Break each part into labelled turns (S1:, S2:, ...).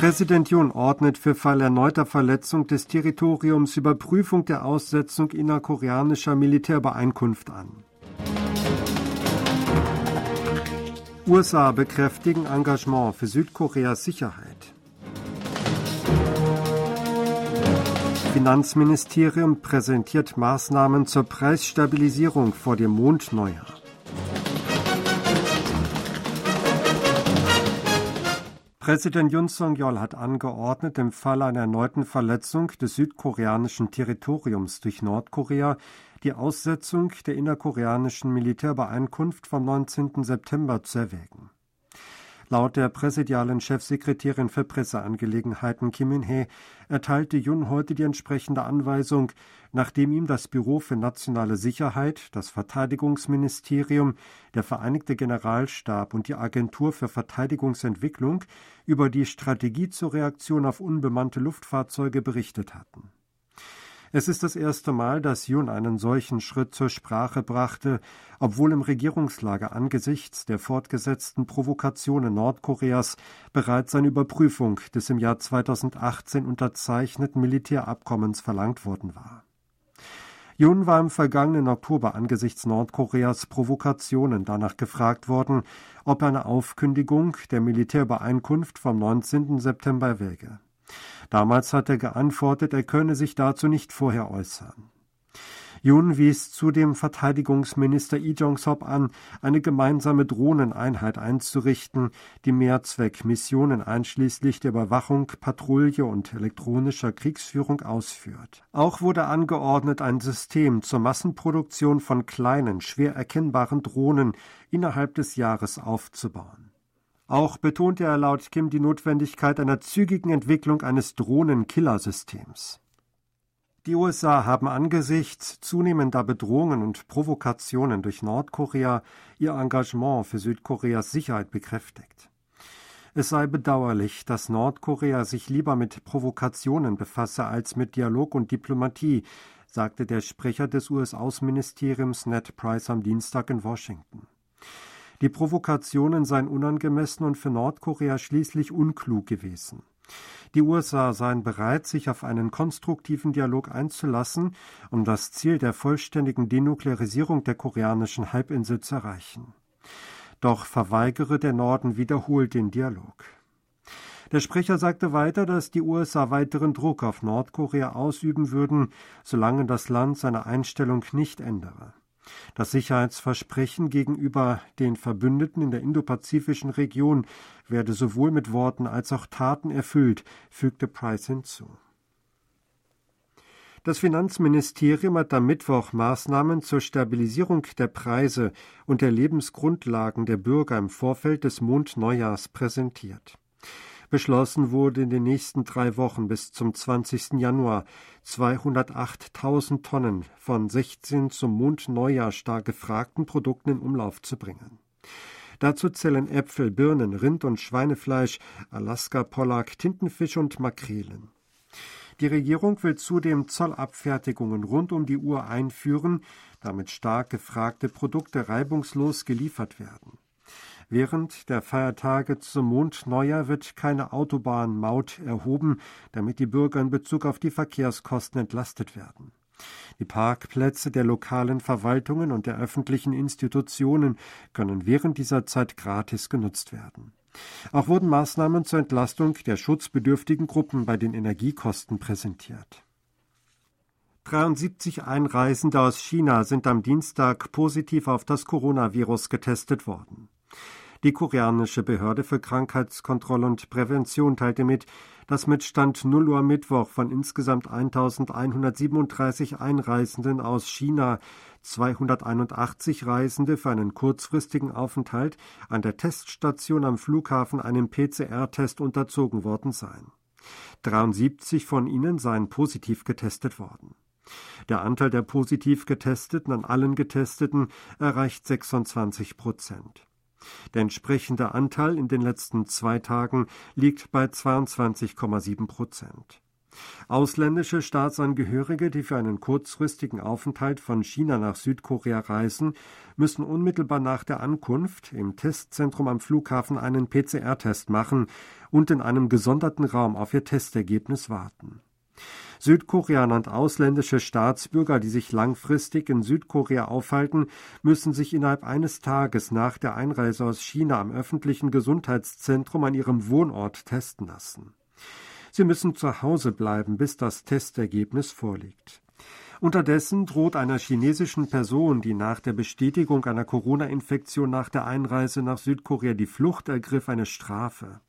S1: Präsident Jun ordnet für Fall erneuter Verletzung des Territoriums Überprüfung der Aussetzung innerkoreanischer Militärbeeinkunft an. USA bekräftigen Engagement für Südkoreas Sicherheit. Finanzministerium präsentiert Maßnahmen zur Preisstabilisierung vor dem Mondneujahr. Präsident Yun Song-yeol hat angeordnet, im Fall einer erneuten Verletzung des südkoreanischen Territoriums durch Nordkorea die Aussetzung der innerkoreanischen Militärbeeinkunft vom 19. September zu erwägen. Laut der präsidialen Chefsekretärin für Presseangelegenheiten Kim In-hee erteilte Jun heute die entsprechende Anweisung, nachdem ihm das Büro für nationale Sicherheit, das Verteidigungsministerium, der Vereinigte Generalstab und die Agentur für Verteidigungsentwicklung über die Strategie zur Reaktion auf unbemannte Luftfahrzeuge berichtet hatten. Es ist das erste Mal, dass Jun einen solchen Schritt zur Sprache brachte, obwohl im Regierungslager angesichts der fortgesetzten Provokationen Nordkoreas bereits eine Überprüfung des im Jahr 2018 unterzeichneten Militärabkommens verlangt worden war. Jun war im vergangenen Oktober angesichts Nordkoreas Provokationen danach gefragt worden, ob eine Aufkündigung der Militärbeeinkunft vom 19. September wäge. Damals hat er geantwortet, er könne sich dazu nicht vorher äußern. Jun wies zudem Verteidigungsminister Lee Jong-sop an, eine gemeinsame Drohneneinheit einzurichten, die Mehrzweckmissionen einschließlich der Überwachung, Patrouille und elektronischer Kriegsführung ausführt. Auch wurde angeordnet, ein System zur Massenproduktion von kleinen, schwer erkennbaren Drohnen innerhalb des Jahres aufzubauen. Auch betonte er laut Kim die Notwendigkeit einer zügigen Entwicklung eines Drohnenkillersystems. Die USA haben angesichts zunehmender Bedrohungen und Provokationen durch Nordkorea ihr Engagement für Südkoreas Sicherheit bekräftigt. Es sei bedauerlich, dass Nordkorea sich lieber mit Provokationen befasse als mit Dialog und Diplomatie, sagte der Sprecher des US-Außenministeriums Ned Price am Dienstag in Washington. Die Provokationen seien unangemessen und für Nordkorea schließlich unklug gewesen. Die USA seien bereit, sich auf einen konstruktiven Dialog einzulassen, um das Ziel der vollständigen Denuklearisierung der koreanischen Halbinsel zu erreichen. Doch verweigere der Norden wiederholt den Dialog. Der Sprecher sagte weiter, dass die USA weiteren Druck auf Nordkorea ausüben würden, solange das Land seine Einstellung nicht ändere. Das Sicherheitsversprechen gegenüber den Verbündeten in der indopazifischen Region werde sowohl mit Worten als auch Taten erfüllt, fügte Price hinzu. Das Finanzministerium hat am Mittwoch Maßnahmen zur Stabilisierung der Preise und der Lebensgrundlagen der Bürger im Vorfeld des Mondneujahrs präsentiert. Beschlossen wurde in den nächsten drei Wochen bis zum 20. Januar 208.000 Tonnen von 16 zum Mondneujahr stark gefragten Produkten in Umlauf zu bringen. Dazu zählen Äpfel, Birnen, Rind- und Schweinefleisch, Alaska-Pollack, Tintenfisch und Makrelen. Die Regierung will zudem Zollabfertigungen rund um die Uhr einführen, damit stark gefragte Produkte reibungslos geliefert werden. Während der Feiertage zum Mondneujahr wird keine Autobahnmaut erhoben, damit die Bürger in Bezug auf die Verkehrskosten entlastet werden. Die Parkplätze der lokalen Verwaltungen und der öffentlichen Institutionen können während dieser Zeit gratis genutzt werden. Auch wurden Maßnahmen zur Entlastung der schutzbedürftigen Gruppen bei den Energiekosten präsentiert. 73 Einreisende aus China sind am Dienstag positiv auf das Coronavirus getestet worden. Die koreanische Behörde für Krankheitskontrolle und Prävention teilte mit, dass mit Stand 0 Uhr Mittwoch von insgesamt 1137 Einreisenden aus China 281 Reisende für einen kurzfristigen Aufenthalt an der Teststation am Flughafen einem PCR-Test unterzogen worden seien. 73 von ihnen seien positiv getestet worden. Der Anteil der positiv Getesteten an allen Getesteten erreicht 26 Prozent. Der entsprechende Anteil in den letzten zwei Tagen liegt bei 22,7 Prozent. Ausländische Staatsangehörige, die für einen kurzfristigen Aufenthalt von China nach Südkorea reisen, müssen unmittelbar nach der Ankunft im Testzentrum am Flughafen einen PCR-Test machen und in einem gesonderten Raum auf ihr Testergebnis warten. Südkoreaner und ausländische Staatsbürger, die sich langfristig in Südkorea aufhalten, müssen sich innerhalb eines Tages nach der Einreise aus China am öffentlichen Gesundheitszentrum an ihrem Wohnort testen lassen. Sie müssen zu Hause bleiben, bis das Testergebnis vorliegt. Unterdessen droht einer chinesischen Person, die nach der Bestätigung einer Corona-Infektion nach der Einreise nach Südkorea die Flucht ergriff, eine Strafe.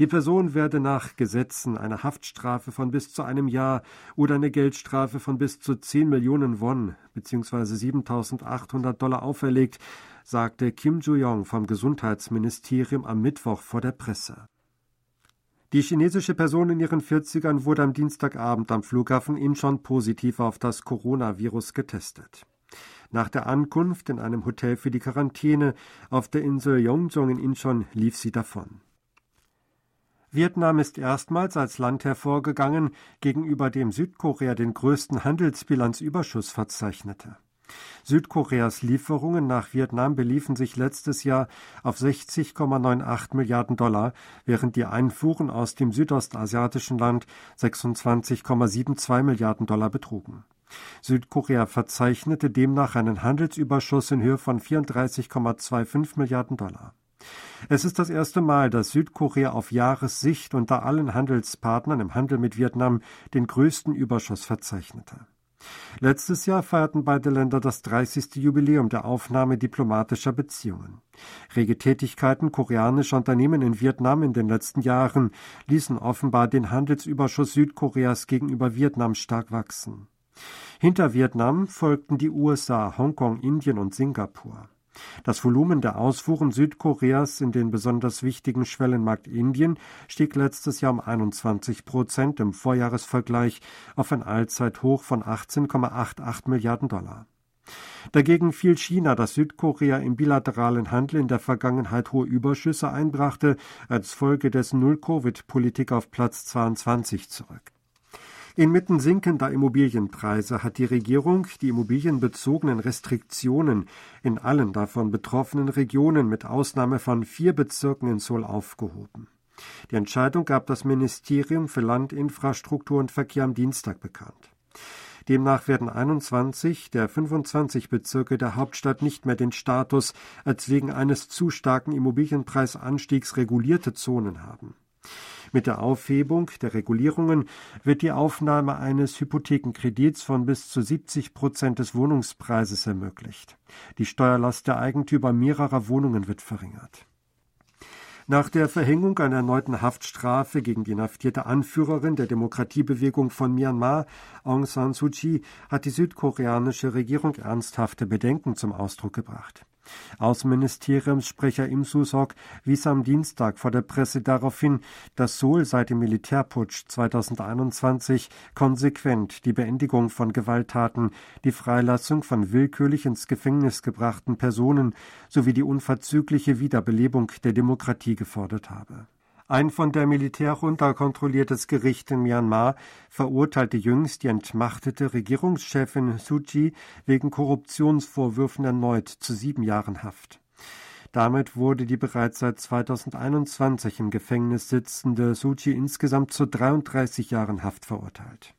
S1: Die Person werde nach Gesetzen eine Haftstrafe von bis zu einem Jahr oder eine Geldstrafe von bis zu 10 Millionen Won bzw. 7.800 Dollar auferlegt, sagte Kim Joo-yong vom Gesundheitsministerium am Mittwoch vor der Presse. Die chinesische Person in ihren 40ern wurde am Dienstagabend am Flughafen Incheon positiv auf das Coronavirus getestet. Nach der Ankunft in einem Hotel für die Quarantäne auf der Insel Yongzhong in Incheon lief sie davon. Vietnam ist erstmals als Land hervorgegangen, gegenüber dem Südkorea den größten Handelsbilanzüberschuss verzeichnete. Südkoreas Lieferungen nach Vietnam beliefen sich letztes Jahr auf 60,98 Milliarden Dollar, während die Einfuhren aus dem südostasiatischen Land 26,72 Milliarden Dollar betrugen. Südkorea verzeichnete demnach einen Handelsüberschuss in Höhe von 34,25 Milliarden Dollar. Es ist das erste Mal, dass Südkorea auf Jahressicht unter allen Handelspartnern im Handel mit Vietnam den größten Überschuss verzeichnete. Letztes Jahr feierten beide Länder das 30. Jubiläum der Aufnahme diplomatischer Beziehungen. Rege Tätigkeiten koreanischer Unternehmen in Vietnam in den letzten Jahren ließen offenbar den Handelsüberschuss Südkoreas gegenüber Vietnam stark wachsen. Hinter Vietnam folgten die USA, Hongkong, Indien und Singapur. Das Volumen der Ausfuhren Südkoreas in den besonders wichtigen Schwellenmarkt Indien stieg letztes Jahr um 21 Prozent im Vorjahresvergleich auf ein Allzeithoch von 18,88 Milliarden Dollar. Dagegen fiel China, das Südkorea im bilateralen Handel in der Vergangenheit hohe Überschüsse einbrachte, als Folge dessen Null-Covid-Politik auf Platz 22 zurück. Inmitten sinkender Immobilienpreise hat die Regierung die immobilienbezogenen Restriktionen in allen davon betroffenen Regionen mit Ausnahme von vier Bezirken in Seoul aufgehoben. Die Entscheidung gab das Ministerium für Land, Infrastruktur und Verkehr am Dienstag bekannt. Demnach werden 21 der 25 Bezirke der Hauptstadt nicht mehr den Status als wegen eines zu starken Immobilienpreisanstiegs regulierte Zonen haben. Mit der Aufhebung der Regulierungen wird die Aufnahme eines Hypothekenkredits von bis zu 70 Prozent des Wohnungspreises ermöglicht. Die Steuerlast der Eigentümer mehrerer Wohnungen wird verringert. Nach der Verhängung einer erneuten Haftstrafe gegen die inhaftierte Anführerin der Demokratiebewegung von Myanmar, Aung San Suu Kyi, hat die südkoreanische Regierung ernsthafte Bedenken zum Ausdruck gebracht. Außenministeriumssprecher Im Susok wies am Dienstag vor der Presse darauf hin, dass Seoul seit dem Militärputsch 2021 konsequent die Beendigung von Gewalttaten, die Freilassung von willkürlich ins Gefängnis gebrachten Personen sowie die unverzügliche Wiederbelebung der Demokratie gefordert habe ein von der Militärjunta kontrolliertes Gericht in Myanmar verurteilte jüngst die entmachtete Regierungschefin Suu Kyi wegen Korruptionsvorwürfen erneut zu sieben Jahren Haft. Damit wurde die bereits seit 2021 im Gefängnis sitzende Suu Kyi insgesamt zu 33 Jahren Haft verurteilt.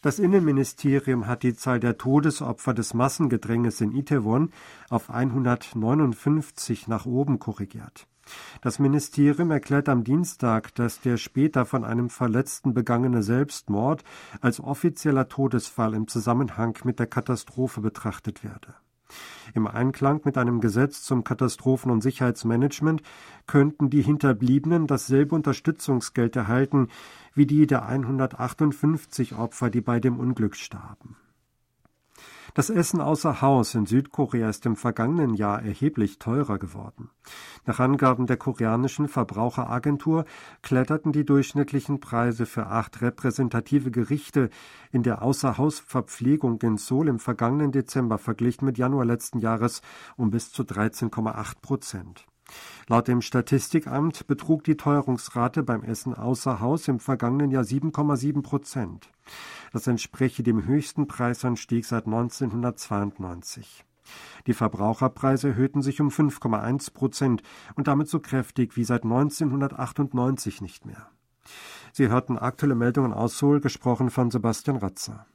S1: Das Innenministerium hat die Zahl der Todesopfer des Massengedränges in Itaewon auf 159 nach oben korrigiert. Das Ministerium erklärt am Dienstag, dass der später von einem Verletzten begangene Selbstmord als offizieller Todesfall im Zusammenhang mit der Katastrophe betrachtet werde. Im Einklang mit einem Gesetz zum Katastrophen- und Sicherheitsmanagement könnten die Hinterbliebenen dasselbe Unterstützungsgeld erhalten wie die der 158 Opfer, die bei dem Unglück starben. Das Essen außer Haus in Südkorea ist im vergangenen Jahr erheblich teurer geworden. Nach Angaben der koreanischen Verbraucheragentur kletterten die durchschnittlichen Preise für acht repräsentative Gerichte in der Außerhausverpflegung in Seoul im vergangenen Dezember verglichen mit Januar letzten Jahres um bis zu 13,8 Prozent. Laut dem Statistikamt betrug die Teuerungsrate beim Essen außer Haus im vergangenen Jahr 7,7 Prozent. Das entspreche dem höchsten Preisanstieg seit 1992. Die Verbraucherpreise erhöhten sich um 5,1 Prozent und damit so kräftig wie seit 1998 nicht mehr. Sie hörten aktuelle Meldungen aus Seoul, gesprochen von Sebastian Ratzer.